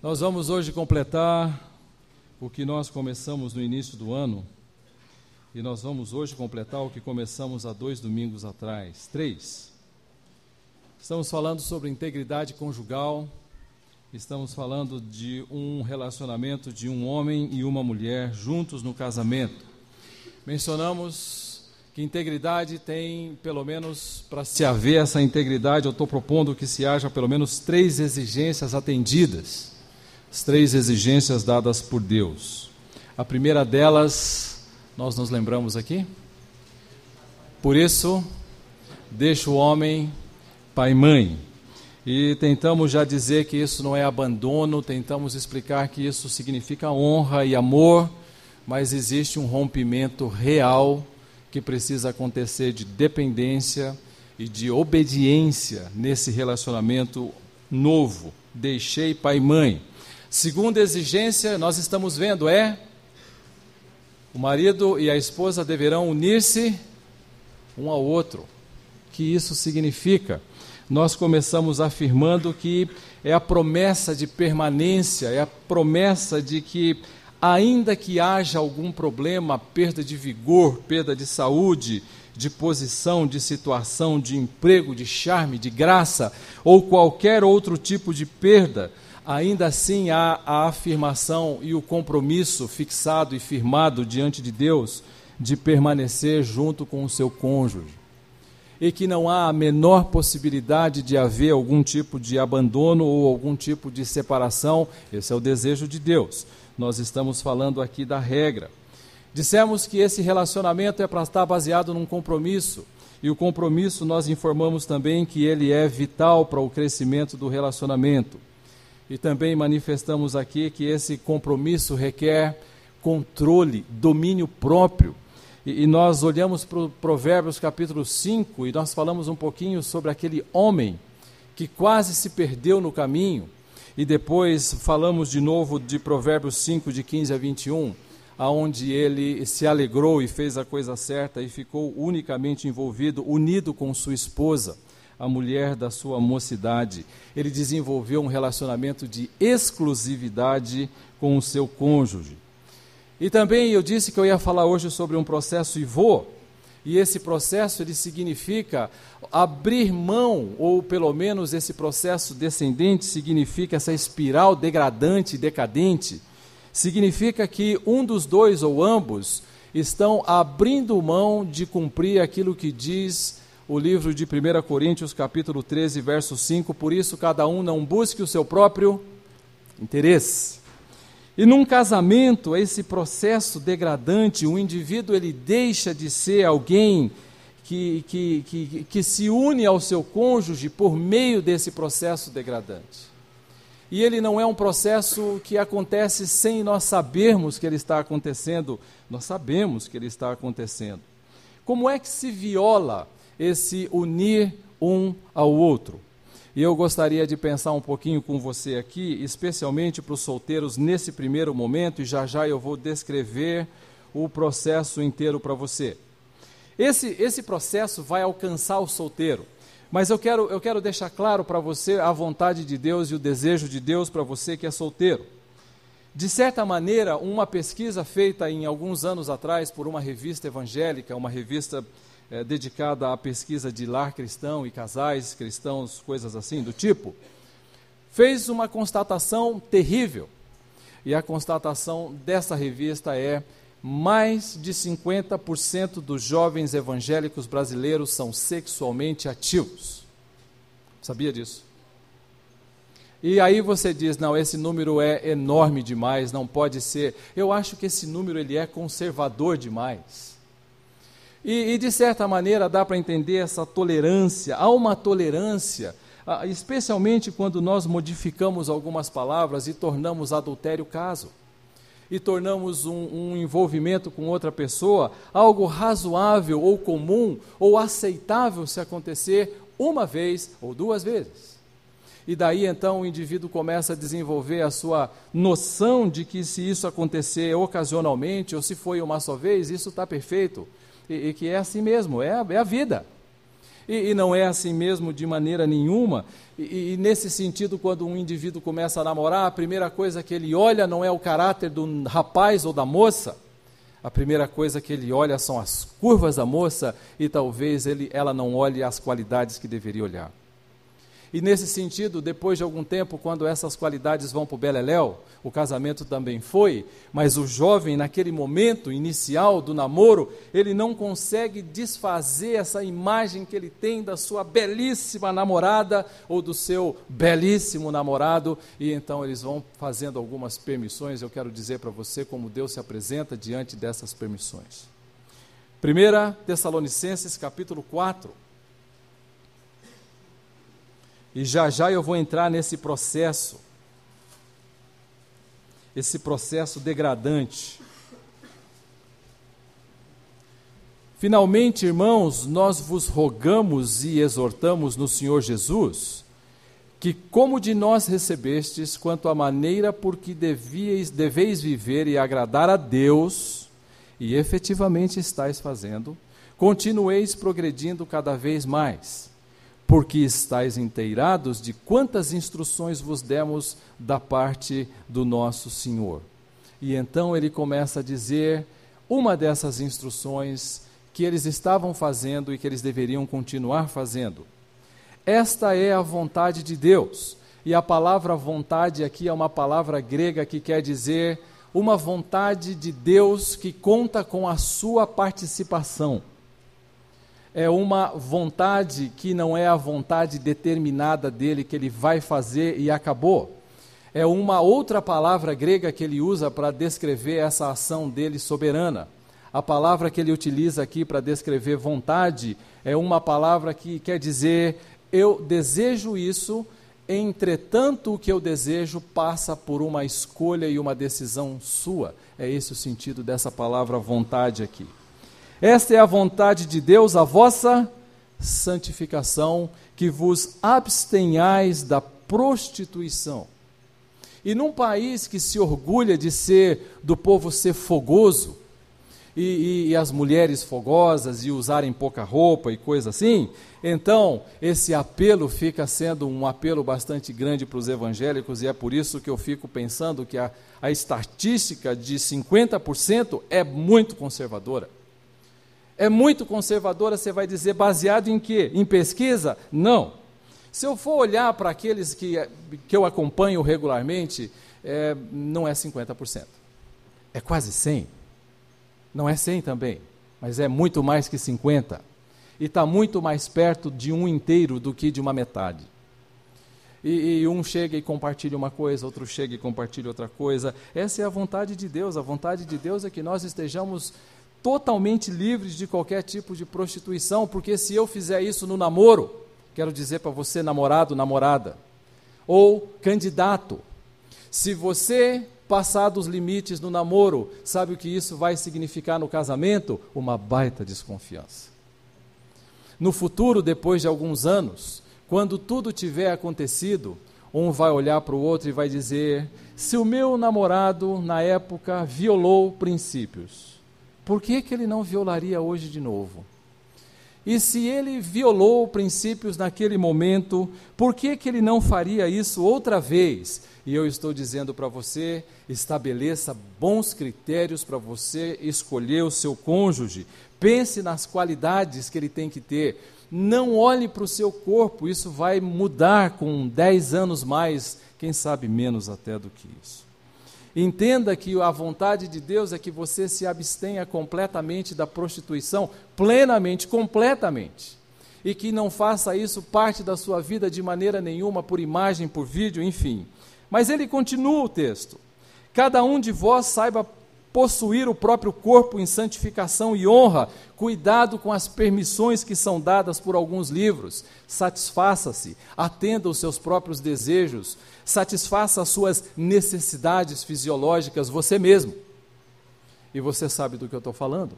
Nós vamos hoje completar o que nós começamos no início do ano. E nós vamos hoje completar o que começamos há dois domingos atrás. Três. Estamos falando sobre integridade conjugal. Estamos falando de um relacionamento de um homem e uma mulher juntos no casamento. Mencionamos que integridade tem, pelo menos, para se haver essa integridade, eu estou propondo que se haja pelo menos três exigências atendidas as três exigências dadas por Deus. A primeira delas, nós nos lembramos aqui? Por isso, deixa o homem pai e mãe. E tentamos já dizer que isso não é abandono, tentamos explicar que isso significa honra e amor, mas existe um rompimento real que precisa acontecer de dependência e de obediência nesse relacionamento novo. Deixei pai e mãe. Segunda exigência, nós estamos vendo, é o marido e a esposa deverão unir-se um ao outro. O que isso significa? Nós começamos afirmando que é a promessa de permanência, é a promessa de que, ainda que haja algum problema, perda de vigor, perda de saúde, de posição, de situação, de emprego, de charme, de graça, ou qualquer outro tipo de perda, ainda assim há a afirmação e o compromisso fixado e firmado diante de Deus de permanecer junto com o seu cônjuge. E que não há a menor possibilidade de haver algum tipo de abandono ou algum tipo de separação, esse é o desejo de Deus. Nós estamos falando aqui da regra. Dissemos que esse relacionamento é para estar baseado num compromisso, e o compromisso nós informamos também que ele é vital para o crescimento do relacionamento. E também manifestamos aqui que esse compromisso requer controle, domínio próprio. E, e nós olhamos para o Provérbios capítulo 5 e nós falamos um pouquinho sobre aquele homem que quase se perdeu no caminho. E depois falamos de novo de Provérbios 5, de 15 a 21, aonde ele se alegrou e fez a coisa certa e ficou unicamente envolvido, unido com sua esposa a mulher da sua mocidade. Ele desenvolveu um relacionamento de exclusividade com o seu cônjuge. E também eu disse que eu ia falar hoje sobre um processo Ivô, e esse processo ele significa abrir mão, ou pelo menos esse processo descendente significa essa espiral degradante e decadente, significa que um dos dois ou ambos estão abrindo mão de cumprir aquilo que diz o livro de 1 Coríntios, capítulo 13, verso 5, por isso cada um não busque o seu próprio interesse. E num casamento, esse processo degradante, o indivíduo ele deixa de ser alguém que, que, que, que se une ao seu cônjuge por meio desse processo degradante. E ele não é um processo que acontece sem nós sabermos que ele está acontecendo, nós sabemos que ele está acontecendo. Como é que se viola esse unir um ao outro. E eu gostaria de pensar um pouquinho com você aqui, especialmente para os solteiros nesse primeiro momento, e já já eu vou descrever o processo inteiro para você. Esse, esse processo vai alcançar o solteiro, mas eu quero, eu quero deixar claro para você a vontade de Deus e o desejo de Deus para você que é solteiro. De certa maneira, uma pesquisa feita em alguns anos atrás por uma revista evangélica, uma revista é, dedicada à pesquisa de lar cristão e casais cristãos, coisas assim do tipo, fez uma constatação terrível. E a constatação dessa revista é: mais de 50% dos jovens evangélicos brasileiros são sexualmente ativos. Sabia disso? E aí você diz, não, esse número é enorme demais, não pode ser. Eu acho que esse número ele é conservador demais. E, e de certa maneira dá para entender essa tolerância. Há uma tolerância, ah, especialmente quando nós modificamos algumas palavras e tornamos adultério caso. E tornamos um, um envolvimento com outra pessoa algo razoável ou comum ou aceitável se acontecer uma vez ou duas vezes. E daí então o indivíduo começa a desenvolver a sua noção de que se isso acontecer ocasionalmente ou se foi uma só vez, isso está perfeito e, e, que é assim mesmo, é a, é a vida. E, e, não é assim mesmo de maneira nenhuma. E, e, nesse sentido, quando um indivíduo começa a namorar, a primeira coisa que ele olha não é o caráter do rapaz ou da moça. A primeira coisa que ele olha são as curvas da moça e talvez ele, ela não olhe as qualidades que deveria olhar. E nesse sentido, depois de algum tempo, quando essas qualidades vão para o Beleléu, o casamento também foi, mas o jovem, naquele momento inicial do namoro, ele não consegue desfazer essa imagem que ele tem da sua belíssima namorada ou do seu belíssimo namorado, e então eles vão fazendo algumas permissões. Eu quero dizer para você como Deus se apresenta diante dessas permissões. 1 Tessalonicenses capítulo 4. E já já eu vou entrar nesse processo, esse processo degradante. Finalmente, irmãos, nós vos rogamos e exortamos no Senhor Jesus, que como de nós recebestes, quanto à maneira por que devíeis, deveis viver e agradar a Deus, e efetivamente estáis fazendo, continueis progredindo cada vez mais porque estáis inteirados de quantas instruções vos demos da parte do nosso Senhor. E então ele começa a dizer uma dessas instruções que eles estavam fazendo e que eles deveriam continuar fazendo. Esta é a vontade de Deus. E a palavra vontade aqui é uma palavra grega que quer dizer uma vontade de Deus que conta com a sua participação é uma vontade que não é a vontade determinada dele, que ele vai fazer e acabou. É uma outra palavra grega que ele usa para descrever essa ação dele soberana. A palavra que ele utiliza aqui para descrever vontade é uma palavra que quer dizer eu desejo isso, entretanto o que eu desejo passa por uma escolha e uma decisão sua. É esse o sentido dessa palavra vontade aqui. Esta é a vontade de Deus, a vossa santificação, que vos abstenhais da prostituição. E num país que se orgulha de ser, do povo ser fogoso, e, e, e, as mulheres fogosas e usarem pouca roupa e coisa assim, então esse apelo fica sendo um apelo bastante grande para os evangélicos, e é por isso que eu fico pensando que a, a estatística de 50% é muito conservadora é muito conservadora, você vai dizer, baseado em quê? Em pesquisa? Não. Se eu for olhar para aqueles que, que eu acompanho regularmente, é, não é 50%. É quase 100%. Não é 100 também, mas é muito mais que 50%. E está muito mais perto de um inteiro do que de uma metade. E, e, um chega e compartilha uma coisa, outro chega e compartilha outra coisa. Essa é a vontade de Deus. A vontade de Deus é que nós estejamos totalmente livres de qualquer tipo de prostituição, porque se eu fizer isso no namoro, quero dizer para você, namorado, namorada, ou candidato, se você passar dos limites no namoro, sabe o que isso vai significar no casamento? Uma baita desconfiança. No futuro, depois de alguns anos, quando tudo tiver acontecido, um vai olhar para o outro e vai dizer: se o meu namorado, na época, violou princípios, por que, que ele não violaria hoje de novo? E se ele violou princípios naquele momento, por que, que ele não faria isso outra vez? E eu estou dizendo para você: estabeleça bons critérios para você escolher o seu cônjuge. Pense nas qualidades que ele tem que ter. Não olhe para o seu corpo, isso vai mudar com 10 anos mais, quem sabe menos até do que isso. Entenda que a vontade de Deus é que você se abstenha completamente da prostituição, plenamente, completamente. E que não faça isso parte da sua vida de maneira nenhuma, por imagem, por vídeo, enfim. Mas ele continua o texto. Cada um de vós saiba possuir o próprio corpo em santificação e honra, cuidado com as permissões que são dadas por alguns livros, satisfaça-se, atenda os seus próprios desejos, satisfaça as suas necessidades fisiológicas você mesmo. E você sabe do que eu estou falando.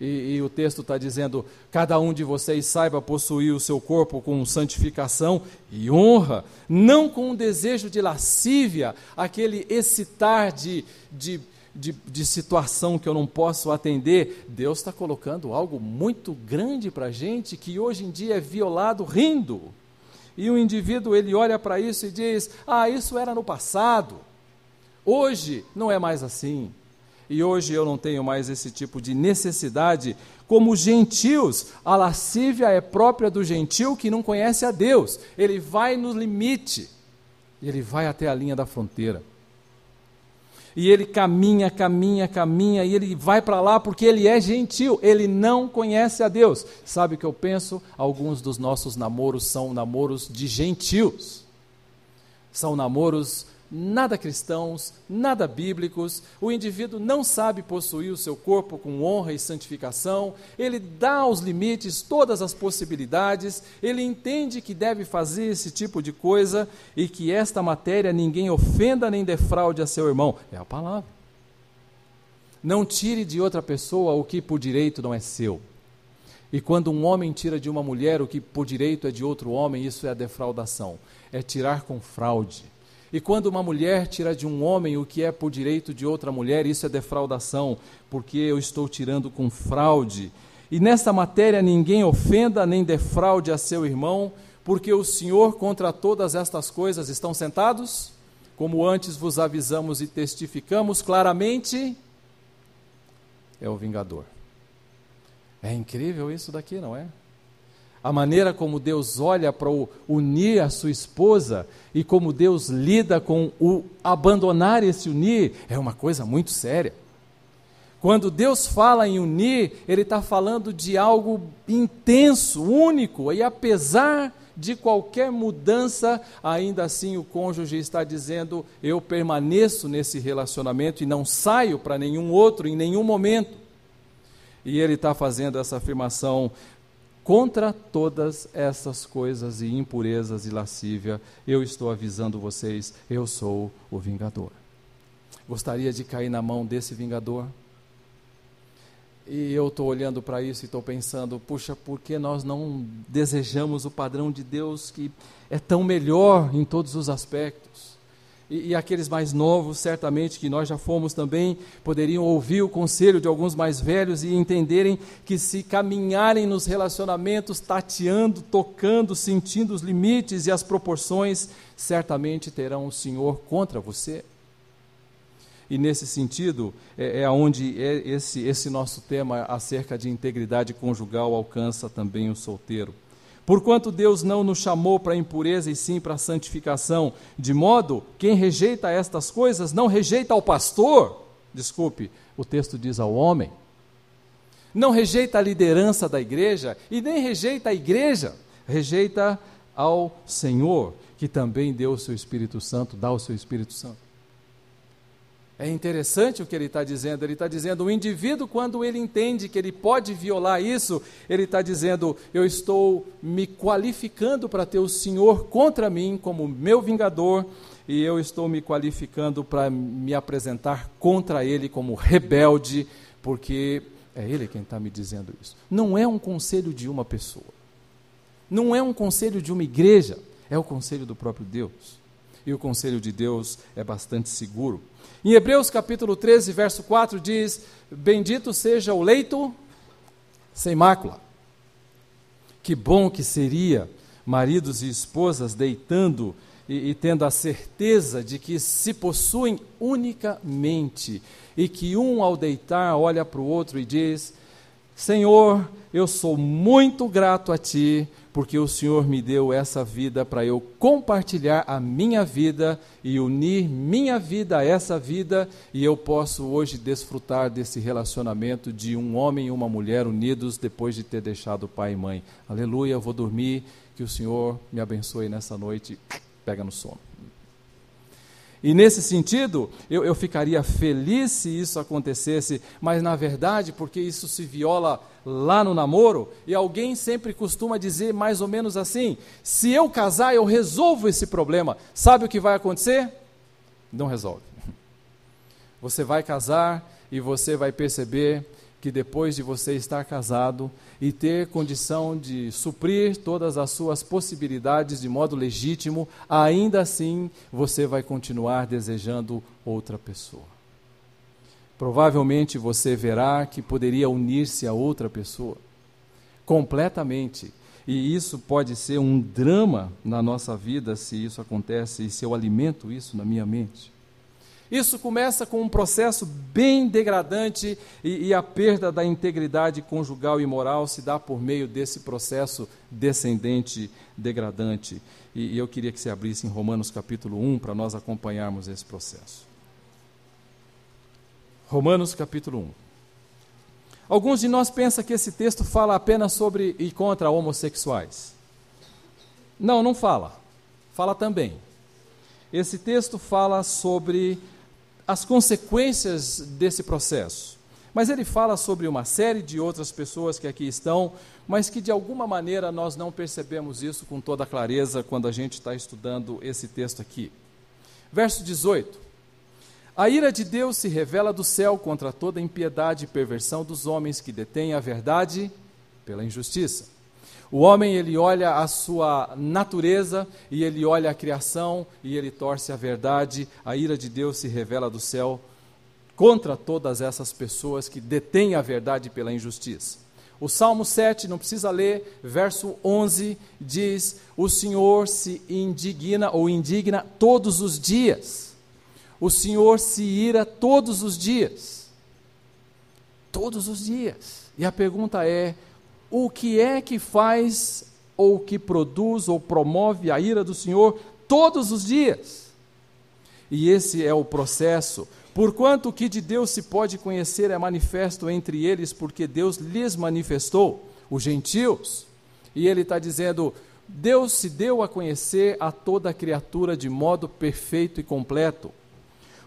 E, e, o texto está dizendo: cada um de vocês saiba possuir o seu corpo com santificação e honra, não com um desejo de lascívia, aquele excitar de, de de, de situação que eu não posso atender, Deus está colocando algo muito grande para a gente que hoje em dia é violado rindo. E o indivíduo ele olha para isso e diz: Ah, isso era no passado. Hoje não é mais assim. E hoje eu não tenho mais esse tipo de necessidade. Como os gentios, a lascívia é própria do gentil que não conhece a Deus. Ele vai no limite, ele vai até a linha da fronteira. E ele caminha, caminha, caminha, e ele vai para lá porque ele é gentil, ele não conhece a Deus. Sabe o que eu penso? Alguns dos nossos namoros são namoros de gentios. São namoros nada cristãos, nada bíblicos, o indivíduo não sabe possuir o seu corpo com honra e santificação, ele dá aos limites todas as possibilidades, ele entende que deve fazer esse tipo de coisa e que esta matéria ninguém ofenda nem defraude a seu irmão. É a palavra. Não tire de outra pessoa o que por direito não é seu. E quando um homem tira de uma mulher o que por direito é de outro homem, isso é a defraudação. É tirar com fraude e quando uma mulher tira de um homem o que é por direito de outra mulher, isso é defraudação, porque eu estou tirando com fraude. E nesta matéria ninguém ofenda nem defraude a seu irmão, porque o Senhor contra todas estas coisas estão sentados, como antes vos avisamos e testificamos claramente, é o vingador. É incrível isso daqui, não é? A maneira como Deus olha para unir a sua esposa e como Deus lida com o abandonar esse unir é uma coisa muito séria. Quando Deus fala em unir, Ele está falando de algo intenso, único, e apesar de qualquer mudança, ainda assim o cônjuge está dizendo: Eu permaneço nesse relacionamento e não saio para nenhum outro em nenhum momento. E ele está fazendo essa afirmação Contra todas essas coisas e impurezas e lascívia, eu estou avisando vocês, eu sou o vingador. Gostaria de cair na mão desse vingador? E eu estou olhando para isso e estou pensando, puxa, por que nós não desejamos o padrão de Deus que é tão melhor em todos os aspectos? E, e, aqueles mais novos, certamente que nós já fomos também, poderiam ouvir o conselho de alguns mais velhos e entenderem que se caminharem nos relacionamentos, tateando, tocando, sentindo os limites e as proporções, certamente terão o Senhor contra você. E nesse sentido, é, é onde é esse, esse nosso tema acerca de integridade conjugal alcança também o solteiro. Porquanto Deus não nos chamou para impureza e sim para santificação, de modo quem rejeita estas coisas não rejeita ao pastor, desculpe, o texto diz ao homem, não rejeita a liderança da igreja e nem rejeita a igreja, rejeita ao Senhor, que também deu o seu Espírito Santo, dá o seu Espírito Santo. É interessante o que ele está dizendo. Ele está dizendo: o indivíduo, quando ele entende que ele pode violar isso, ele está dizendo: eu estou me qualificando para ter o Senhor contra mim como meu vingador, e eu estou me qualificando para me apresentar contra ele como rebelde, porque é ele quem está me dizendo isso. Não é um conselho de uma pessoa, não é um conselho de uma igreja, é o conselho do próprio Deus. E o conselho de Deus é bastante seguro. Em Hebreus capítulo 13, verso 4 diz: Bendito seja o leito sem mácula. Que bom que seria maridos e esposas deitando e, e, tendo a certeza de que se possuem unicamente e que um ao deitar olha para o outro e diz: Senhor, eu sou muito grato a Ti porque o Senhor me deu essa vida para eu compartilhar a minha vida e unir minha vida a essa vida, e eu posso hoje desfrutar desse relacionamento de um homem e uma mulher unidos depois de ter deixado pai e mãe. Aleluia, eu vou dormir, que o Senhor me abençoe nessa noite. Pega no sono. E nesse sentido, eu, eu ficaria feliz se isso acontecesse, mas na verdade, porque isso se viola lá no namoro, e alguém sempre costuma dizer mais ou menos assim: se eu casar, eu resolvo esse problema. Sabe o que vai acontecer? Não resolve. Você vai casar e você vai perceber que depois de você estar casado e ter condição de suprir todas as suas possibilidades de modo legítimo, ainda assim você vai continuar desejando outra pessoa. provavelmente você verá que poderia unir-se a outra pessoa completamente. E isso pode ser um drama na nossa vida se isso acontece e se eu alimento isso na minha mente. Isso começa com um processo bem degradante e, e, a perda da integridade conjugal e moral se dá por meio desse processo descendente degradante. E, e eu queria que você abrisse em Romanos capítulo 1 para nós acompanharmos esse processo. Romanos capítulo 1. Alguns de nós pensam que esse texto fala apenas sobre e contra homossexuais. Não, não fala. Fala também. Esse texto fala sobre as consequências desse processo. Mas ele fala sobre uma série de outras pessoas que aqui estão, mas que de alguma maneira nós não percebemos isso com toda clareza quando a gente está estudando esse texto aqui. Verso 18: A ira de Deus se revela do céu contra toda impiedade e perversão dos homens que detêm a verdade pela injustiça. O homem, ele olha a sua natureza e ele olha a criação e ele torce a verdade. A ira de Deus se revela do céu contra todas essas pessoas que detêm a verdade pela injustiça. O Salmo 7, não precisa ler, verso 11 diz: O Senhor se indigna ou indigna todos os dias. O Senhor se ira todos os dias. Todos os dias. E a pergunta é: o que é que faz ou que produz ou promove a ira do Senhor todos os dias. E esse é o processo. Porquanto o que de Deus se pode conhecer é manifesto entre eles, porque Deus lhes manifestou, os gentios. E ele está dizendo: Deus se deu a conhecer a toda criatura de modo perfeito e completo.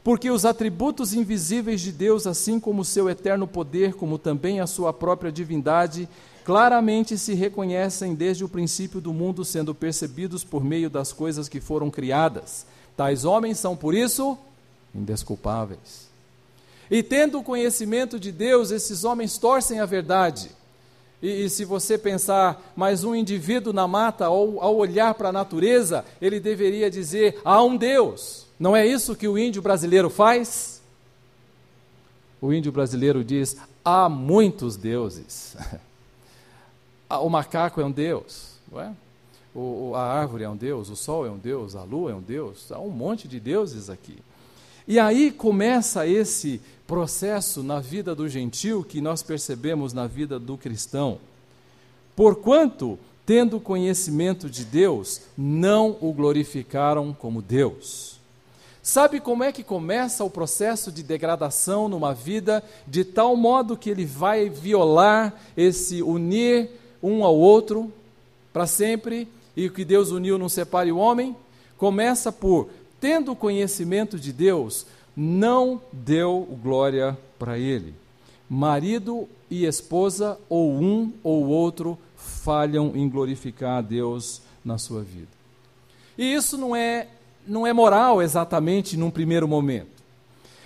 Porque os atributos invisíveis de Deus, assim como o seu eterno poder, como também a sua própria divindade, claramente se reconhecem desde o princípio do mundo, sendo percebidos por meio das coisas que foram criadas. Tais homens são, por isso, indesculpáveis. E tendo o conhecimento de Deus, esses homens torcem a verdade. E, e, se você pensar, mas um indivíduo na mata, ou ao olhar para a natureza, ele deveria dizer: há um Deus. Não é isso que o índio brasileiro faz? O índio brasileiro diz: há muitos deuses. Ah, o macaco é um deus, não é? O, a árvore é um deus, o sol é um deus, a lua é um deus, há um monte de deuses aqui. E aí começa esse processo na vida do gentil que nós percebemos na vida do cristão. Porquanto, tendo conhecimento de Deus, não o glorificaram como Deus. Sabe como é que começa o processo de degradação numa vida, de tal modo que ele vai violar esse unir um ao outro para sempre, e o que Deus uniu não separe o homem, começa por, tendo conhecimento de Deus, não deu glória para ele. Marido e esposa, ou um ou outro, falham em glorificar a Deus na sua vida. E isso não é, não é moral exatamente num primeiro momento.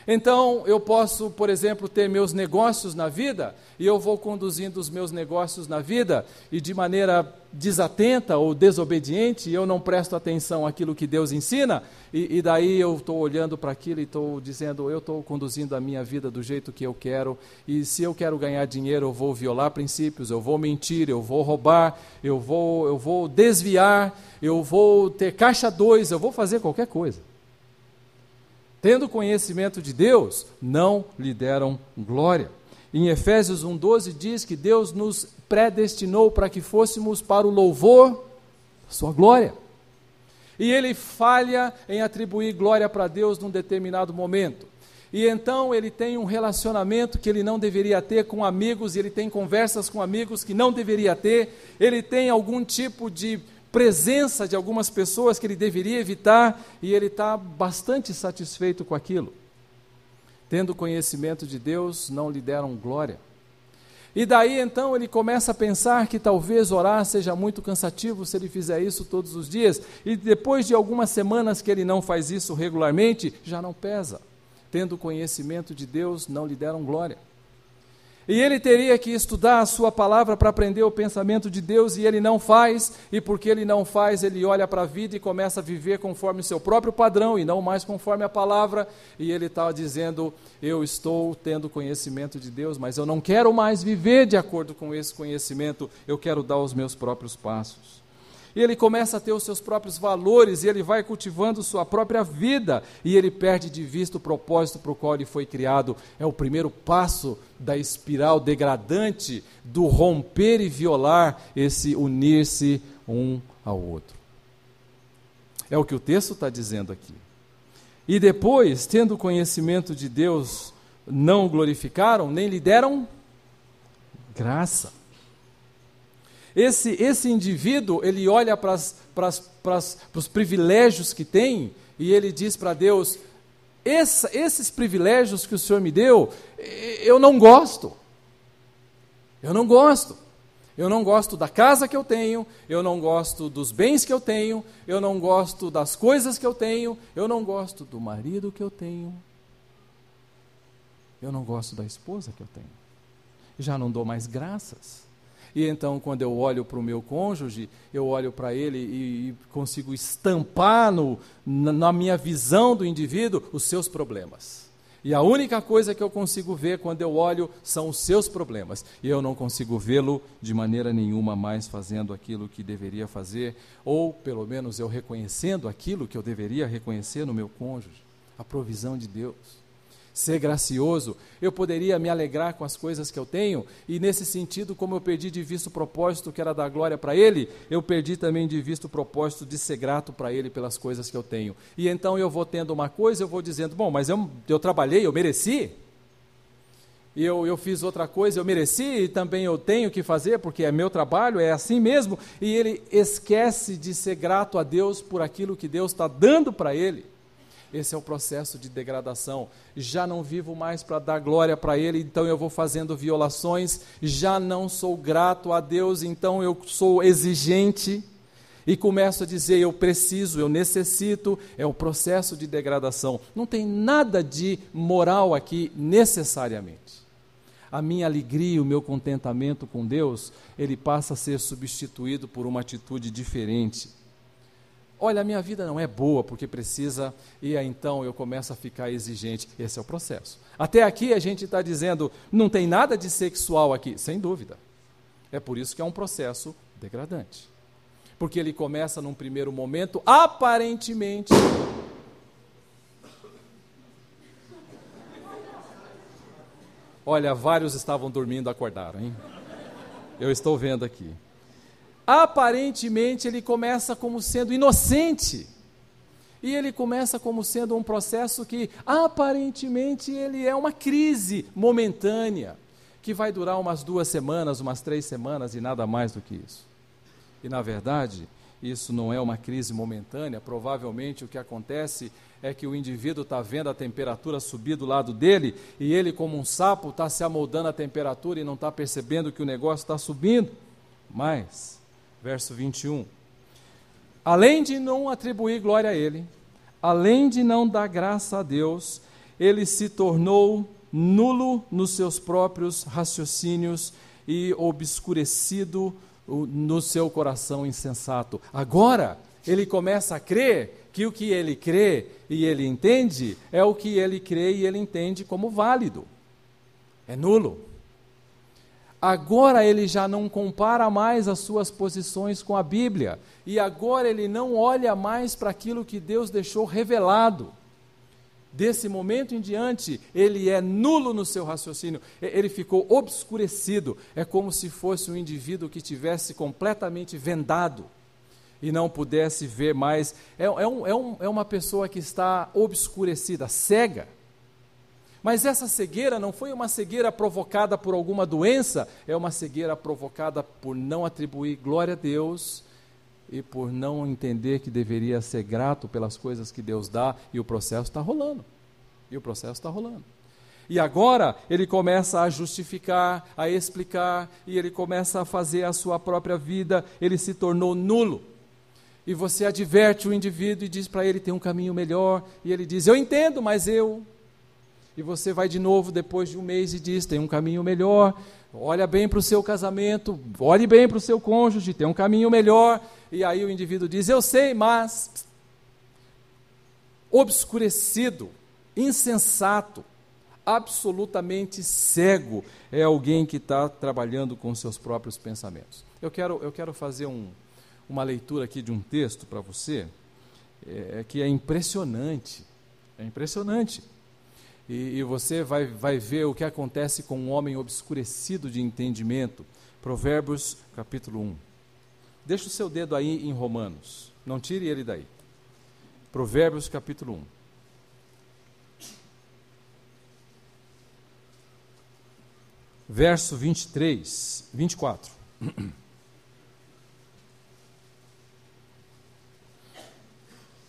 Então, eu posso, por exemplo, ter meus negócios na vida e eu vou conduzindo os meus negócios na vida e de maneira desatenta ou desobediente, eu não presto atenção àquilo que Deus ensina, e, e daí eu estou olhando para aquilo e estou dizendo, eu estou conduzindo a minha vida do jeito que eu quero, e se eu quero ganhar dinheiro, eu vou violar princípios, eu vou mentir, eu vou roubar, eu vou, eu vou desviar, eu vou ter caixa dois, eu vou fazer qualquer coisa tendo conhecimento de Deus, não lhe deram glória. Em Efésios 1,12 diz que Deus nos predestinou para que fôssemos para o louvor da sua glória. E ele falha em atribuir glória para Deus num determinado momento. E então ele tem um relacionamento que ele não deveria ter com amigos, ele tem conversas com amigos que não deveria ter, ele tem algum tipo de presença de algumas pessoas que ele deveria evitar e ele está bastante satisfeito com aquilo. Tendo conhecimento de Deus, não lhe deram glória. E daí então ele começa a pensar que talvez orar seja muito cansativo se ele fizer isso todos os dias. E depois de algumas semanas que ele não faz isso regularmente, já não pesa. Tendo conhecimento de Deus, não lhe deram glória. E ele teria que estudar a sua palavra para aprender o pensamento de Deus, e ele não faz, e porque ele não faz, ele olha para a vida e começa a viver conforme o seu próprio padrão e não mais conforme a palavra, e ele está dizendo: Eu estou tendo conhecimento de Deus, mas eu não quero mais viver de acordo com esse conhecimento, eu quero dar os meus próprios passos e ele começa a ter os seus próprios valores, e ele vai cultivando sua própria vida, e ele perde de vista o propósito para o qual ele foi criado. É o primeiro passo da espiral degradante do romper e violar esse unir-se um ao outro. É o que o texto está dizendo aqui. E depois, tendo conhecimento de Deus, não glorificaram, nem lhe deram graça. Esse, esse indivíduo, ele olha para os privilégios que tem e ele diz para Deus: esses privilégios que o Senhor me deu, eu não gosto. Eu não gosto. Eu não gosto da casa que eu tenho, eu não gosto dos bens que eu tenho, eu não gosto das coisas que eu tenho, eu não gosto do marido que eu tenho, eu não gosto da esposa que eu tenho. Já não dou mais graças. E então, quando eu olho para o meu cônjuge, eu olho para ele e, e, consigo estampar no, na, na minha visão do indivíduo os seus problemas. E a única coisa que eu consigo ver quando eu olho são os seus problemas. E eu não consigo vê-lo de maneira nenhuma mais fazendo aquilo que deveria fazer, ou pelo menos eu reconhecendo aquilo que eu deveria reconhecer no meu cônjuge a provisão de Deus ser gracioso, eu poderia me alegrar com as coisas que eu tenho, e nesse sentido, como eu perdi de vista o propósito que era dar glória para Ele, eu perdi também de vista o propósito de ser grato para Ele pelas coisas que eu tenho. E então eu vou tendo uma coisa, eu vou dizendo, bom, mas eu, eu trabalhei, eu mereci. Eu, eu fiz outra coisa, eu mereci e também eu tenho que fazer, porque é meu trabalho, é assim mesmo. E ele esquece de ser grato a Deus por aquilo que Deus está dando para ele. Esse é o processo de degradação. Já não vivo mais para dar glória para Ele, então eu vou fazendo violações. Já não sou grato a Deus, então eu sou exigente. E começo a dizer: eu preciso, eu necessito. É o processo de degradação. Não tem nada de moral aqui, necessariamente. A minha alegria, o meu contentamento com Deus, ele passa a ser substituído por uma atitude diferente Olha, a minha vida não é boa porque precisa, e aí então eu começo a ficar exigente. Esse é o processo. Até aqui a gente está dizendo, não tem nada de sexual aqui, sem dúvida. É por isso que é um processo degradante. Porque ele começa num primeiro momento, aparentemente. Olha, vários estavam dormindo, acordaram, hein? Eu estou vendo aqui aparentemente ele começa como sendo inocente. E ele começa como sendo um processo que aparentemente ele é uma crise momentânea, que vai durar umas duas semanas, umas três semanas e nada mais do que isso. E na verdade, isso não é uma crise momentânea, provavelmente o que acontece é que o indivíduo está vendo a temperatura subir do lado dele e ele, como um sapo, está se amoldando à temperatura e não está percebendo que o negócio está subindo. Mas verso 21. Além de não atribuir glória a Ele, além de não dar graça a Deus, ele se tornou nulo nos seus próprios raciocínios e obscurecido no seu coração insensato. Agora, ele começa a crer que o que ele crê e ele entende é o que ele crê e ele entende como válido. É nulo. Agora ele já não compara mais as suas posições com a Bíblia, e agora ele não olha mais para aquilo que Deus deixou revelado. Desse momento em diante, ele é nulo no seu raciocínio, ele ficou obscurecido. É como se fosse um indivíduo que tivesse completamente vendado e não pudesse ver mais. É, é, um, é, um, é uma pessoa que está obscurecida, cega. Mas essa cegueira não foi uma cegueira provocada por alguma doença, é uma cegueira provocada por não atribuir glória a Deus e por não entender que deveria ser grato pelas coisas que Deus dá, e o processo está rolando. E o processo está rolando. E agora ele começa a justificar, a explicar, e ele começa a fazer a sua própria vida, ele se tornou nulo. E você adverte o indivíduo e diz para ele tem um caminho melhor, e ele diz: Eu entendo, mas eu E você vai de novo depois de um mês e diz: tem um caminho melhor. Olha bem para o seu casamento, olhe bem para o seu cônjuge, tem um caminho melhor. E aí o indivíduo diz: Eu sei, mas. Obscurecido, insensato, absolutamente cego é alguém que está trabalhando com seus próprios pensamentos. Eu quero, eu quero fazer um, uma leitura aqui de um texto para você, é, que é impressionante. É impressionante. E, e, você vai, vai ver o que acontece com um homem obscurecido de entendimento. Provérbios capítulo 1. Deixa o seu dedo aí em Romanos. Não tire ele daí. Provérbios capítulo 1. Verso 23, 24.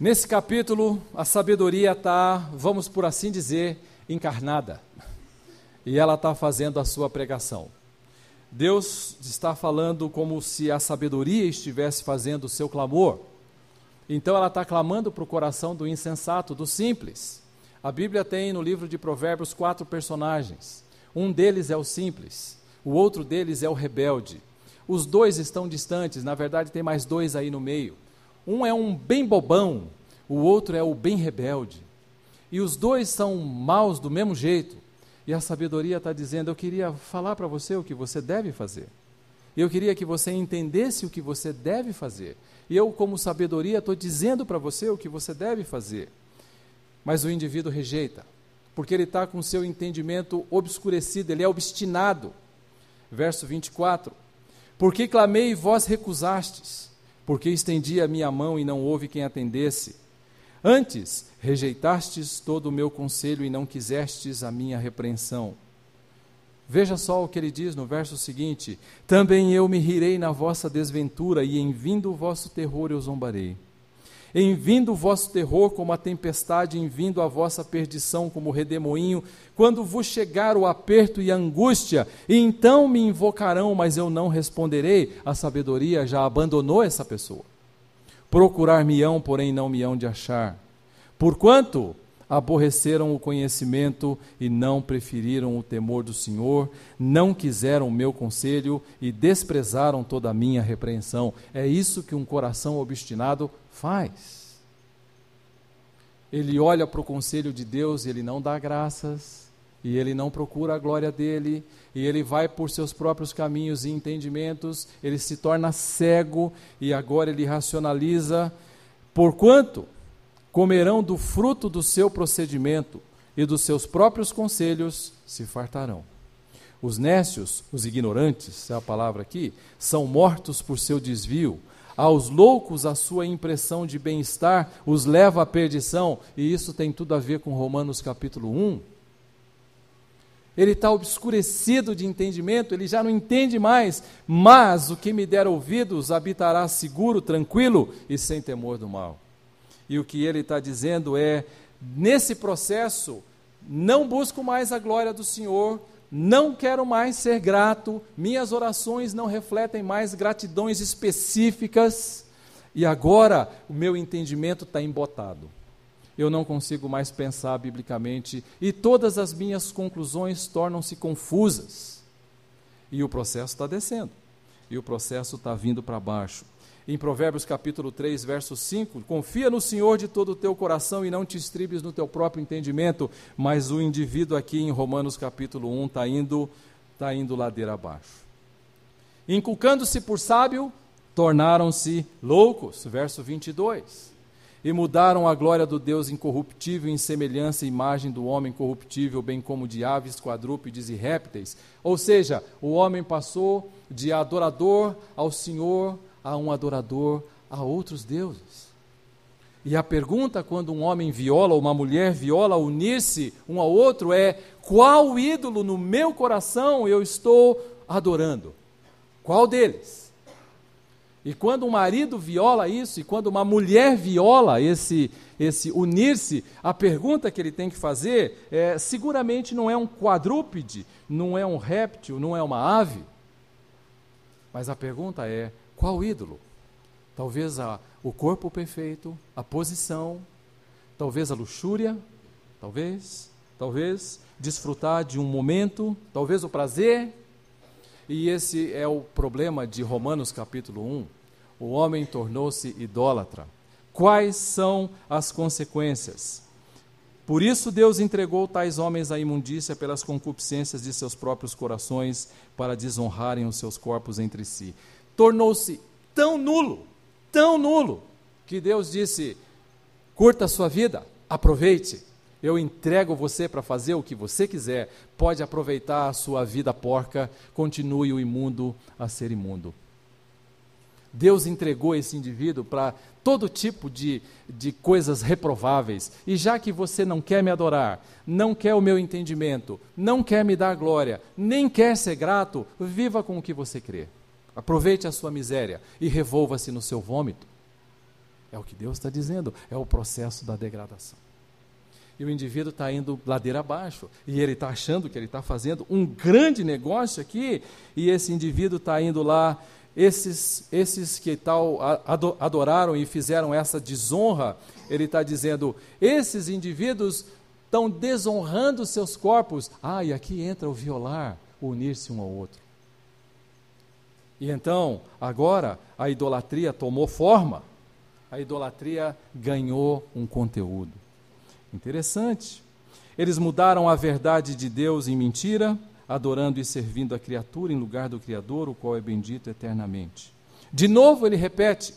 Nesse capítulo, a sabedoria está, vamos por assim dizer, encarnada. E ela está fazendo a sua pregação. Deus está falando como se a sabedoria estivesse fazendo o seu clamor. Então ela está clamando para o coração do insensato, do simples. A Bíblia tem no livro de Provérbios quatro personagens. Um deles é o simples, o outro deles é o rebelde. Os dois estão distantes, na verdade tem mais dois aí no meio. Um é um bem bobão, o outro é o bem rebelde. E os dois são maus do mesmo jeito. E a sabedoria está dizendo: Eu queria falar para você o que você deve fazer. Eu queria que você entendesse o que você deve fazer. E eu, como sabedoria, estou dizendo para você o que você deve fazer. Mas o indivíduo rejeita, porque ele está com seu entendimento obscurecido, ele é obstinado. Verso 24: Porque clamei e vós recusastes porque estendi a minha mão e não houve quem atendesse. Antes, rejeitastes todo o meu conselho e não quisestes a minha repreensão. Veja só o que ele diz no verso seguinte: Também eu me rirei na vossa desventura, e em vindo o vosso terror eu zombarei. Em vindo o vosso terror como a tempestade, em vindo a vossa perdição como o redemoinho, quando vos chegar o aperto e a angústia, então me invocarão, mas eu não responderei. A sabedoria já abandonou essa pessoa. Procurar-me-ão, porém não me hão de achar. Porquanto aborreceram o conhecimento e não preferiram o temor do Senhor, não quiseram o meu conselho e desprezaram toda a minha repreensão. É isso que um coração obstinado faz. Ele olha para o conselho de Deus e ele não dá graças, e ele não procura a glória dele, e ele vai por seus próprios caminhos e entendimentos, ele se torna cego e agora ele racionaliza. Porquanto comerão do fruto do seu procedimento e dos seus próprios conselhos se fartarão. Os nécios, os ignorantes, é a palavra aqui, são mortos por seu desvio. Aos loucos, a sua impressão de bem-estar os leva à perdição, e isso tem tudo a ver com Romanos capítulo 1. Ele está obscurecido de entendimento, ele já não entende mais, mas o que me der ouvidos habitará seguro, tranquilo e sem temor do mal. E o que ele está dizendo é: nesse processo, não busco mais a glória do Senhor, não quero mais ser grato, minhas orações não refletem mais gratidões específicas, e agora o meu entendimento está embotado. Eu não consigo mais pensar biblicamente e todas as minhas conclusões tornam-se confusas. E o processo está descendo, e o processo está vindo para baixo em Provérbios capítulo 3, verso 5, confia no Senhor de todo o teu coração e não te estribes no teu próprio entendimento, mas o indivíduo aqui em Romanos capítulo 1 está indo, tá indo ladeira abaixo. Inculcando-se por sábio, tornaram-se loucos, verso 22. E mudaram a glória do Deus incorruptível em semelhança e imagem do homem corruptível, bem como de aves, quadrúpedes e répteis. Ou seja, o homem passou de adorador ao Senhor, a um adorador a outros deuses. E a pergunta quando um homem viola ou uma mulher viola, unir-se um ao outro é: qual ídolo no meu coração eu estou adorando? Qual deles? E quando um marido viola isso, e quando uma mulher viola esse, esse unir-se, a pergunta que ele tem que fazer é: seguramente não é um quadrúpede, não é um réptil, não é uma ave. Mas a pergunta é: qual ídolo? Talvez a, o corpo perfeito, a posição, talvez a luxúria, talvez, talvez desfrutar de um momento, talvez o prazer. E esse é o problema de Romanos capítulo 1. O homem tornou-se idólatra. Quais são as consequências? Por isso Deus entregou tais homens à imundícia pelas concupiscências de seus próprios corações, para desonrarem os seus corpos entre si. Tornou-se tão nulo, tão nulo, que Deus disse: curta a sua vida, aproveite. Eu entrego você para fazer o que você quiser. Pode aproveitar a sua vida porca, continue o imundo a ser imundo. Deus entregou esse indivíduo para todo tipo de, de coisas reprováveis. E já que você não quer me adorar, não quer o meu entendimento, não quer me dar glória, nem quer ser grato, viva com o que você crê. Aproveite a sua miséria e revolva-se no seu vômito. É o que Deus está dizendo, é o processo da degradação. E o indivíduo está indo ladeira abaixo, e ele está achando que ele está fazendo um grande negócio aqui, e esse indivíduo está indo lá esses, esses que tal adoraram e fizeram essa desonra, ele está dizendo, esses indivíduos estão desonrando seus corpos. Ah, e aqui entra o violar, unir-se um ao outro. E então, agora, a idolatria tomou forma, a idolatria ganhou um conteúdo. Interessante. Eles mudaram a verdade de Deus em mentira, adorando e servindo a criatura em lugar do Criador, o qual é bendito eternamente. De novo ele repete: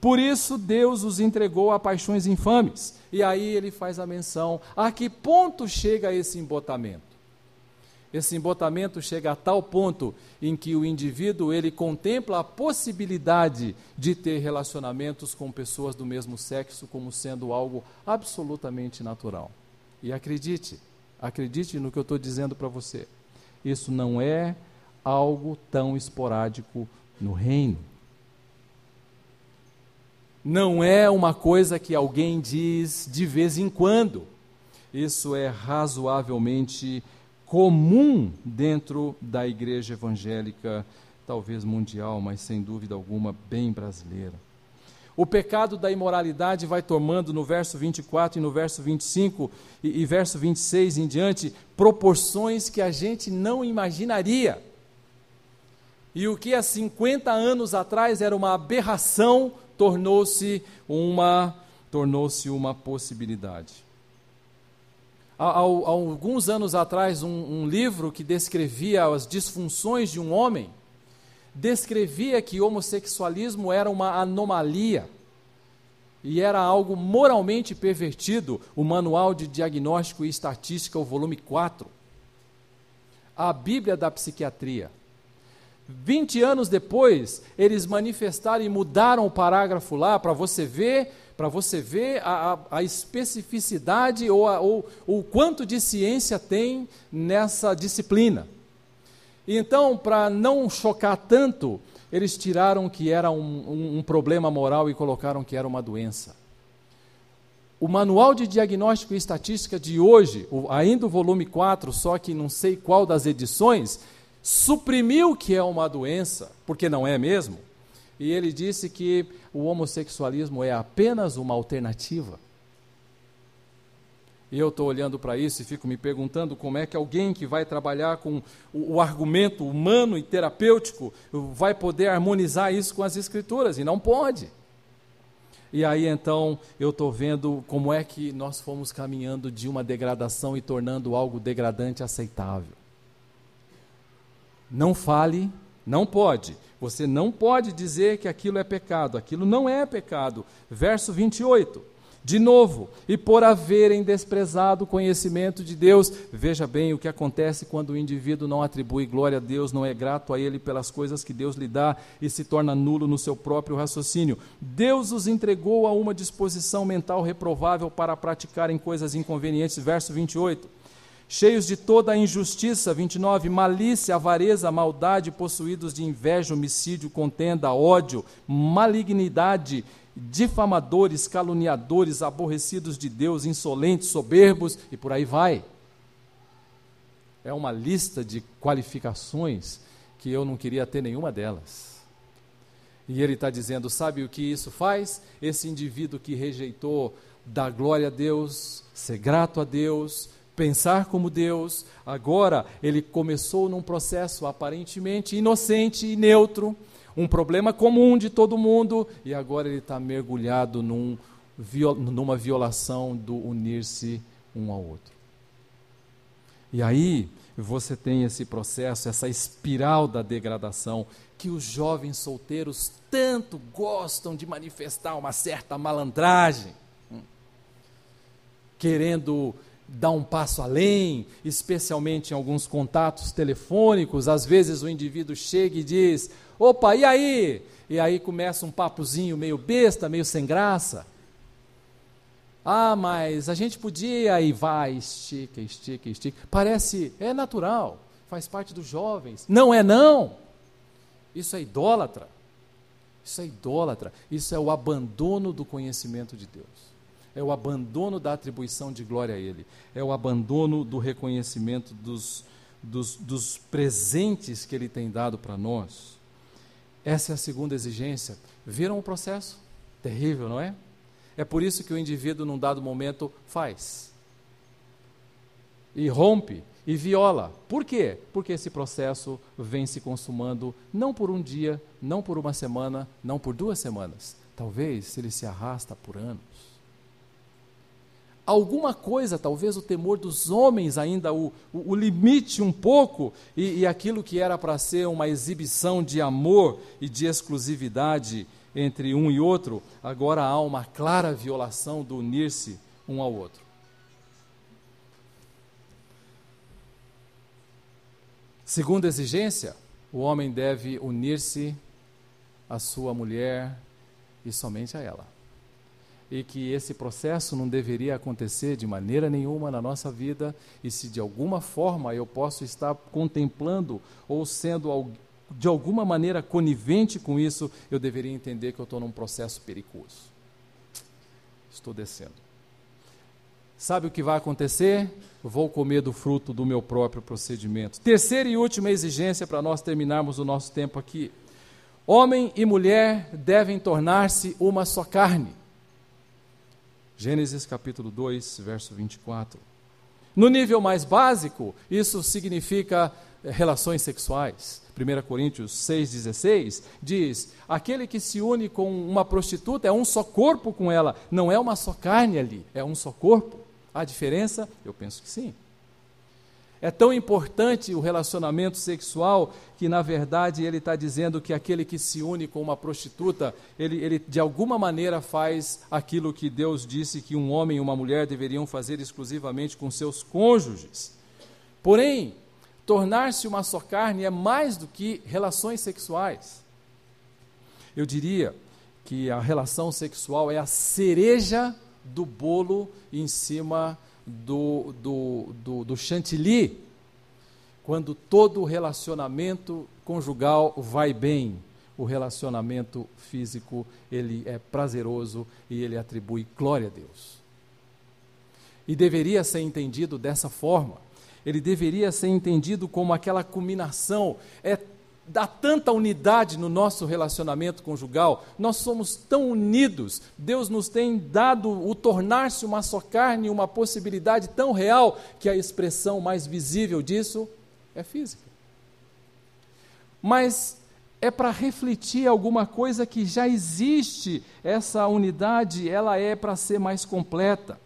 Por isso Deus os entregou a paixões infames. E aí ele faz a menção: a que ponto chega esse embotamento? Esse embotamento chega a tal ponto em que o indivíduo ele contempla a possibilidade de ter relacionamentos com pessoas do mesmo sexo como sendo algo absolutamente natural. E acredite, acredite no que eu estou dizendo para você. Isso não é algo tão esporádico no reino. Não é uma coisa que alguém diz de vez em quando. Isso é razoavelmente comum dentro da igreja evangélica, talvez mundial, mas sem dúvida alguma bem brasileira. O pecado da imoralidade vai tomando no verso 24 e no verso 25 e, e verso 26 em diante proporções que a gente não imaginaria. E o que há 50 anos atrás era uma aberração, tornou-se uma tornou-se uma possibilidade. Há, há, há, alguns anos atrás, um, um livro que descrevia as disfunções de um homem descrevia que homossexualismo era uma anomalia e era algo moralmente pervertido, o Manual de Diagnóstico e Estatística, o volume 4. A Bíblia da Psiquiatria. 20 anos depois, eles manifestaram e mudaram o parágrafo lá para você ver, para você ver a, a, a especificidade ou, a, ou o quanto de ciência tem nessa disciplina. Então, para não chocar tanto, eles tiraram que era um, um, um, problema moral e colocaram que era uma doença. O manual de diagnóstico e estatística de hoje, o, ainda o volume 4, só que não sei qual das edições, suprimiu que é uma doença, porque não é mesmo, e ele disse que o homossexualismo é apenas uma alternativa. E eu estou olhando para isso e fico me perguntando como é que alguém que vai trabalhar com o, o, argumento humano e terapêutico vai poder harmonizar isso com as escrituras, e não pode. E aí então eu estou vendo como é que nós fomos caminhando de uma degradação e tornando algo degradante aceitável. Não fale, não pode. Você não pode dizer que aquilo é pecado, aquilo não é pecado. Verso 28. De novo, e por haverem desprezado o conhecimento de Deus, veja bem o que acontece quando o indivíduo não atribui glória a Deus, não é grato a Ele pelas coisas que Deus lhe dá e se torna nulo no seu próprio raciocínio. Deus os entregou a uma disposição mental reprovável para praticarem coisas inconvenientes. Verso 28 cheios de toda a injustiça, 29, malícia, avareza, maldade, possuídos de inveja, homicídio, contenda, ódio, malignidade, difamadores, caluniadores, aborrecidos de Deus, insolentes, soberbos e por aí vai. É uma lista de qualificações que eu não queria ter nenhuma delas. E ele está dizendo: sabe o que isso faz? Esse indivíduo que rejeitou dar glória a Deus, ser grato a Deus, pensar como Deus. Agora, ele começou num processo aparentemente inocente e neutro, um problema comum de todo mundo, e agora ele está mergulhado num, numa violação do unir-se um ao outro. E aí, você tem esse processo, essa espiral da degradação que os jovens solteiros tanto gostam de manifestar uma certa malandragem, hum. querendo dar um passo além, especialmente em alguns contatos telefônicos. Às vezes o indivíduo chega e diz: opa, e aí? E aí começa um papozinho meio besta, meio sem graça. Ah, mas a gente podia, e vai, estica, estica, estica. Parece, é natural, faz parte dos jovens. Não é não. Isso é idólatra. Isso é idólatra. Isso é o abandono do conhecimento de Deus. É o abandono da atribuição de glória a Ele. É o abandono do reconhecimento dos, dos, dos presentes que Ele tem dado para nós. Essa é a segunda exigência. Viram o processo? Terrível, não é? É por isso que o indivíduo, num dado momento, faz. E rompe, e viola. Por quê? Porque esse processo vem se consumando não por um dia, não por uma semana, não por duas semanas. Talvez ele se arrasta por anos. Alguma coisa, talvez o temor dos homens ainda o, o, o limite um pouco, e, e aquilo que era para ser uma exibição de amor e de exclusividade entre um e outro, agora há uma clara violação do unir-se um ao outro. Segunda exigência, o homem deve unir-se à sua mulher e somente a ela. E que esse processo não deveria acontecer de maneira nenhuma na nossa vida, e se de alguma forma eu posso estar contemplando ou sendo de alguma maneira conivente com isso, eu deveria entender que eu estou num processo perigoso. Estou descendo. Sabe o que vai acontecer? Vou comer do fruto do meu próprio procedimento. Terceira e última exigência para nós terminarmos o nosso tempo aqui. Homem e mulher devem tornar-se uma só carne. Gênesis capítulo 2, verso 24. No nível mais básico, isso significa eh, relações sexuais. 1 Coríntios 6,16 diz: aquele que se une com uma prostituta é um só corpo com ela, não é uma só carne ali, é um só corpo. Há diferença? Eu penso que sim. É tão importante o relacionamento sexual que, na verdade, ele está dizendo que aquele que se une com uma prostituta, ele, ele de alguma maneira faz aquilo que Deus disse que um homem e uma mulher deveriam fazer exclusivamente com seus cônjuges. Porém, tornar-se uma só carne é mais do que relações sexuais. Eu diria que a relação sexual é a cereja do bolo em cima do, do, do, do chantilly, quando todo o relacionamento conjugal vai bem, o relacionamento físico ele é prazeroso e ele atribui glória a Deus. E deveria ser entendido dessa forma ele deveria ser entendido como aquela culminação. É dá tanta unidade no nosso relacionamento conjugal, nós somos tão unidos, Deus nos tem dado o tornar-se uma só carne, uma possibilidade tão real que a expressão mais visível disso é física. Mas é para refletir alguma coisa que já existe, essa unidade, ela é para ser mais completa.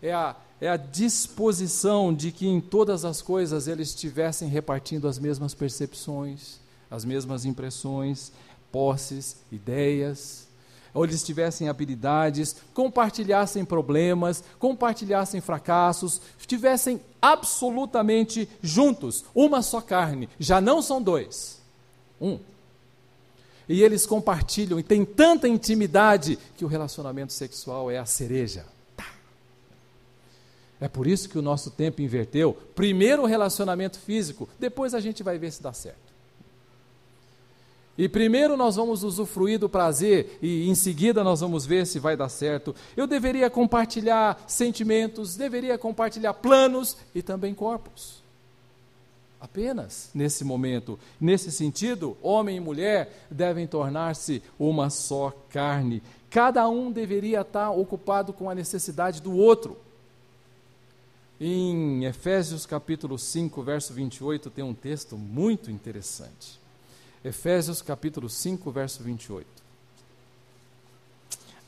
É a é a disposição de que em todas as coisas eles estivessem repartindo as mesmas percepções, as mesmas impressões, posses, ideias, ou eles tivessem habilidades, compartilhassem problemas, compartilhassem fracassos, estivessem absolutamente juntos, uma só carne, já não são dois, um. E eles compartilham e têm tanta intimidade que o relacionamento sexual é a cereja é por isso que o nosso tempo inverteu. Primeiro o relacionamento físico, depois a gente vai ver se dá certo. E primeiro nós vamos usufruir do prazer e em seguida nós vamos ver se vai dar certo. Eu deveria compartilhar sentimentos, deveria compartilhar planos e também corpos. Apenas nesse momento. Nesse sentido, homem e mulher devem tornar-se uma só carne. Cada um deveria estar ocupado com a necessidade do outro. Em Efésios capítulo 5, verso 28, tem um texto muito interessante. Efésios capítulo 5, verso 28.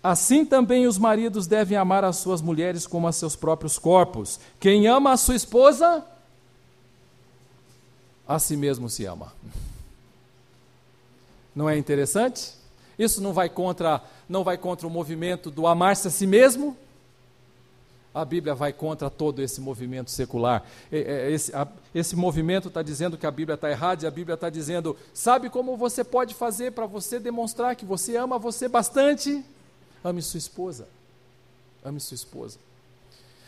Assim também os maridos devem amar as suas mulheres como a seus próprios corpos. Quem ama a sua esposa, a si mesmo se ama. Não é interessante? Isso não vai contra, não vai contra o movimento do amar-se a si mesmo? A Bíblia vai contra todo esse movimento secular. Esse, esse movimento está dizendo que a Bíblia está errada e a Bíblia está dizendo: sabe como você pode fazer para você demonstrar que você ama você bastante? Ame sua esposa. Ame sua esposa.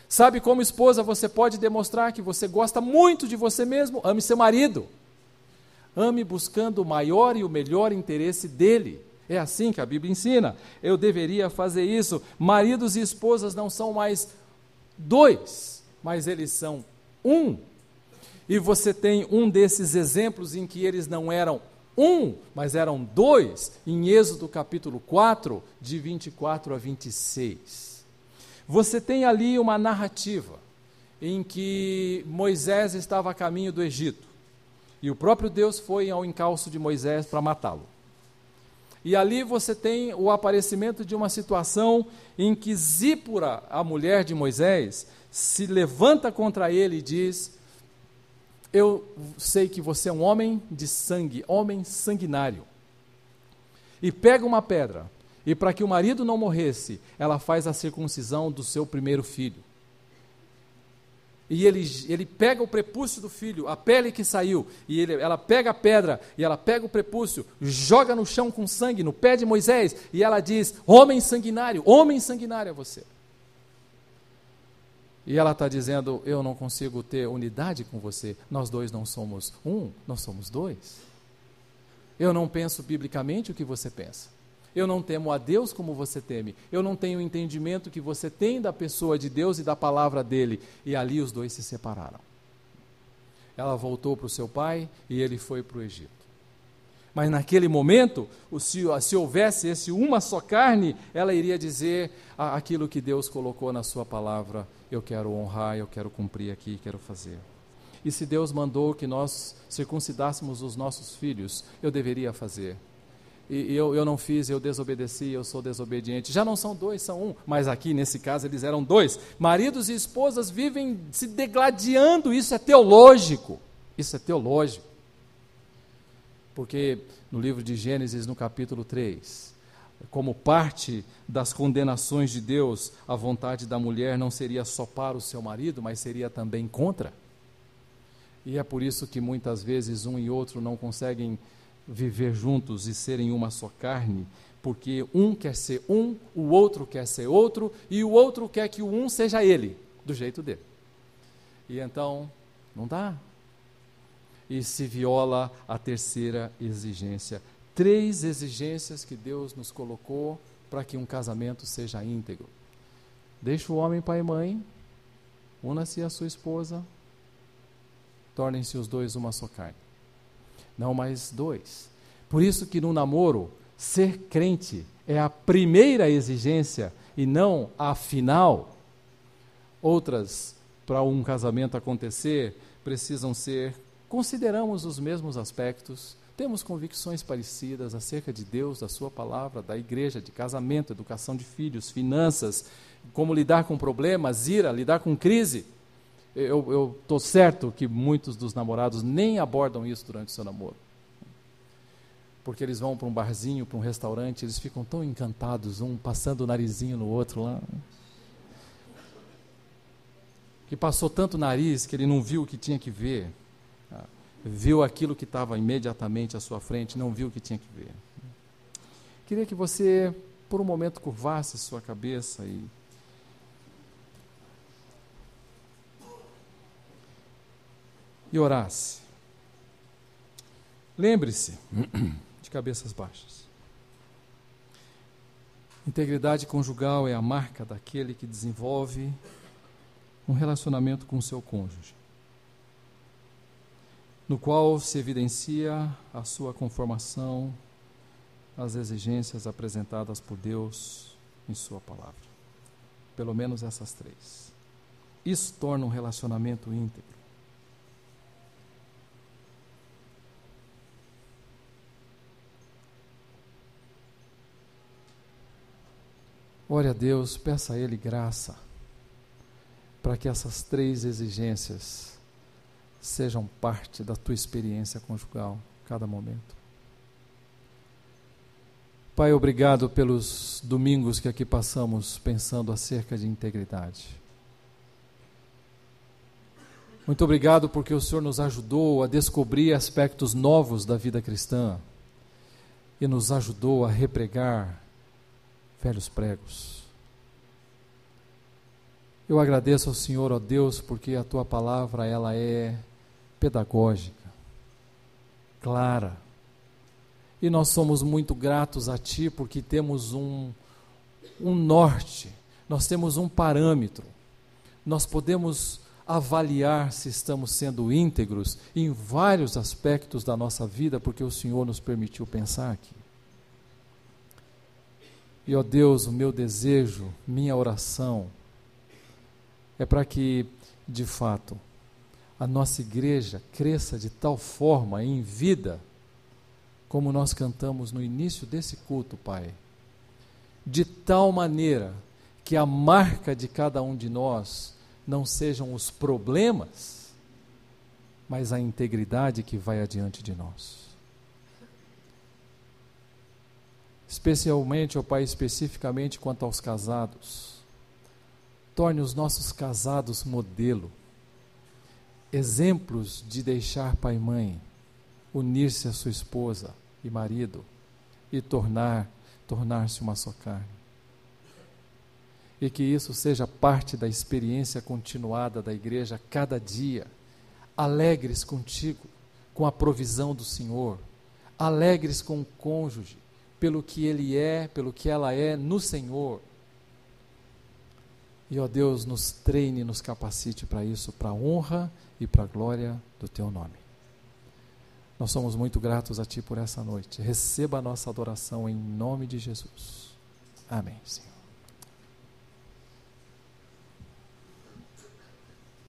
Sabe como esposa você pode demonstrar que você gosta muito de você mesmo? Ame seu marido. Ame buscando o maior e o melhor interesse dele. É assim que a Bíblia ensina. Eu deveria fazer isso. Maridos e esposas não são mais dois, mas eles são um. E você tem um desses exemplos em que eles não eram um, mas eram dois, em Êxodo capítulo 4, de 24 a 26. Você tem ali uma narrativa em que Moisés estava a caminho do Egito e o próprio Deus foi ao encalço de Moisés para matá-lo. E ali você tem o aparecimento de uma situação em que Zípora, a mulher de Moisés, se levanta contra ele e diz: Eu sei que você é um homem de sangue, homem sanguinário. E pega uma pedra, e para que o marido não morresse, ela faz a circuncisão do seu primeiro filho e ele, ele pega o prepúcio do filho, a pele que saiu, e ele, ela pega a pedra, e ela pega o prepúcio, joga no chão com sangue, no pé de Moisés, e ela diz: Homem sanguinário, homem sanguinário é você. E ela está dizendo: Eu não consigo ter unidade com você, nós dois não somos um, nós somos dois. Eu não penso biblicamente o que você pensa. Eu não temo a Deus como você teme. Eu não tenho o entendimento que você tem da pessoa de Deus e da palavra dele. E ali os dois se separaram. Ela voltou para o seu pai e ele foi para o Egito. Mas naquele momento, se, se houvesse esse uma só carne, ela iria dizer aquilo que Deus colocou na sua palavra: Eu quero honrar, eu quero cumprir aqui, quero fazer. E se Deus mandou que nós circuncidássemos os nossos filhos, eu deveria fazer e eu, eu não fiz, eu desobedeci, eu sou desobediente. Já não são dois, são um, mas aqui nesse caso eles eram dois. Maridos e esposas vivem se degladiando, isso é teológico. Isso é teológico. Porque no livro de Gênesis, no capítulo 3, como parte das condenações de Deus, a vontade da mulher não seria só para o seu marido, mas seria também contra. E é por isso que muitas vezes um e outro não conseguem viver juntos e serem uma só carne, porque um quer ser um, o outro quer ser outro, e o outro quer que o um seja ele, do jeito dele. E então, não dá. E se viola a terceira exigência. Três exigências que Deus nos colocou para que um casamento seja íntegro. Deixa o homem pai e mãe, una-se a sua esposa, tornem-se os dois uma só carne não mais dois. Por isso que no namoro, ser crente é a primeira exigência e não a final. Outras, para um casamento acontecer, precisam ser, consideramos os mesmos aspectos, temos convicções parecidas acerca de Deus, da Sua palavra, da igreja, de casamento, educação de filhos, finanças, como lidar com problemas, ira, lidar com crise eu estou certo que muitos dos namorados nem abordam isso durante o seu namoro. Porque eles vão para um barzinho, para um restaurante, eles ficam tão encantados, um passando o narizinho no outro lá. Que passou tanto nariz que ele não viu o que tinha que ver. Tá? Viu aquilo que estava imediatamente à sua frente, não viu o que tinha que ver. Queria que você, por um momento, curvasse sua cabeça e e orasse. Lembre-se, de cabeças baixas. Integridade conjugal é a marca daquele que desenvolve um relacionamento com o seu cônjuge, no qual se evidencia a sua conformação às exigências apresentadas por Deus em Sua palavra. Pelo menos essas três. Isso torna um relacionamento íntegro. Ore a Deus, peça a Ele graça para que essas três exigências sejam parte da tua experiência conjugal, cada momento. Pai, obrigado pelos domingos que aqui passamos pensando acerca de integridade. Muito obrigado porque o Senhor nos ajudou a descobrir aspectos novos da vida cristã e nos ajudou a repregar velhos pregos. Eu agradeço ao Senhor, ó Deus, porque a tua palavra ela é pedagógica, clara. E nós somos muito gratos a ti porque temos um um norte, nós temos um parâmetro. Nós podemos avaliar se estamos sendo íntegros em vários aspectos da nossa vida, porque o Senhor nos permitiu pensar aqui. E, ó Deus, o meu desejo, minha oração, é para que, de fato, a nossa igreja cresça de tal forma em vida, como nós cantamos no início desse culto, Pai. De tal maneira que a marca de cada um de nós não sejam os problemas, mas a integridade que vai adiante de nós. Especialmente, ó Pai, especificamente quanto aos casados. Torne os nossos casados modelo, exemplos de deixar pai e mãe, unir-se a sua esposa e marido e tornar tornar-se uma só carne. E que isso seja parte da experiência continuada da igreja cada dia, alegres contigo, com a provisão do Senhor, alegres com o cônjuge, pelo que ele é, pelo que ela é no Senhor. E, ó Deus, nos treine, nos capacite para isso, para a honra e para a glória do Teu nome. Nós somos muito gratos a Ti por essa noite. Receba a nossa adoração em nome de Jesus. Amém, Senhor.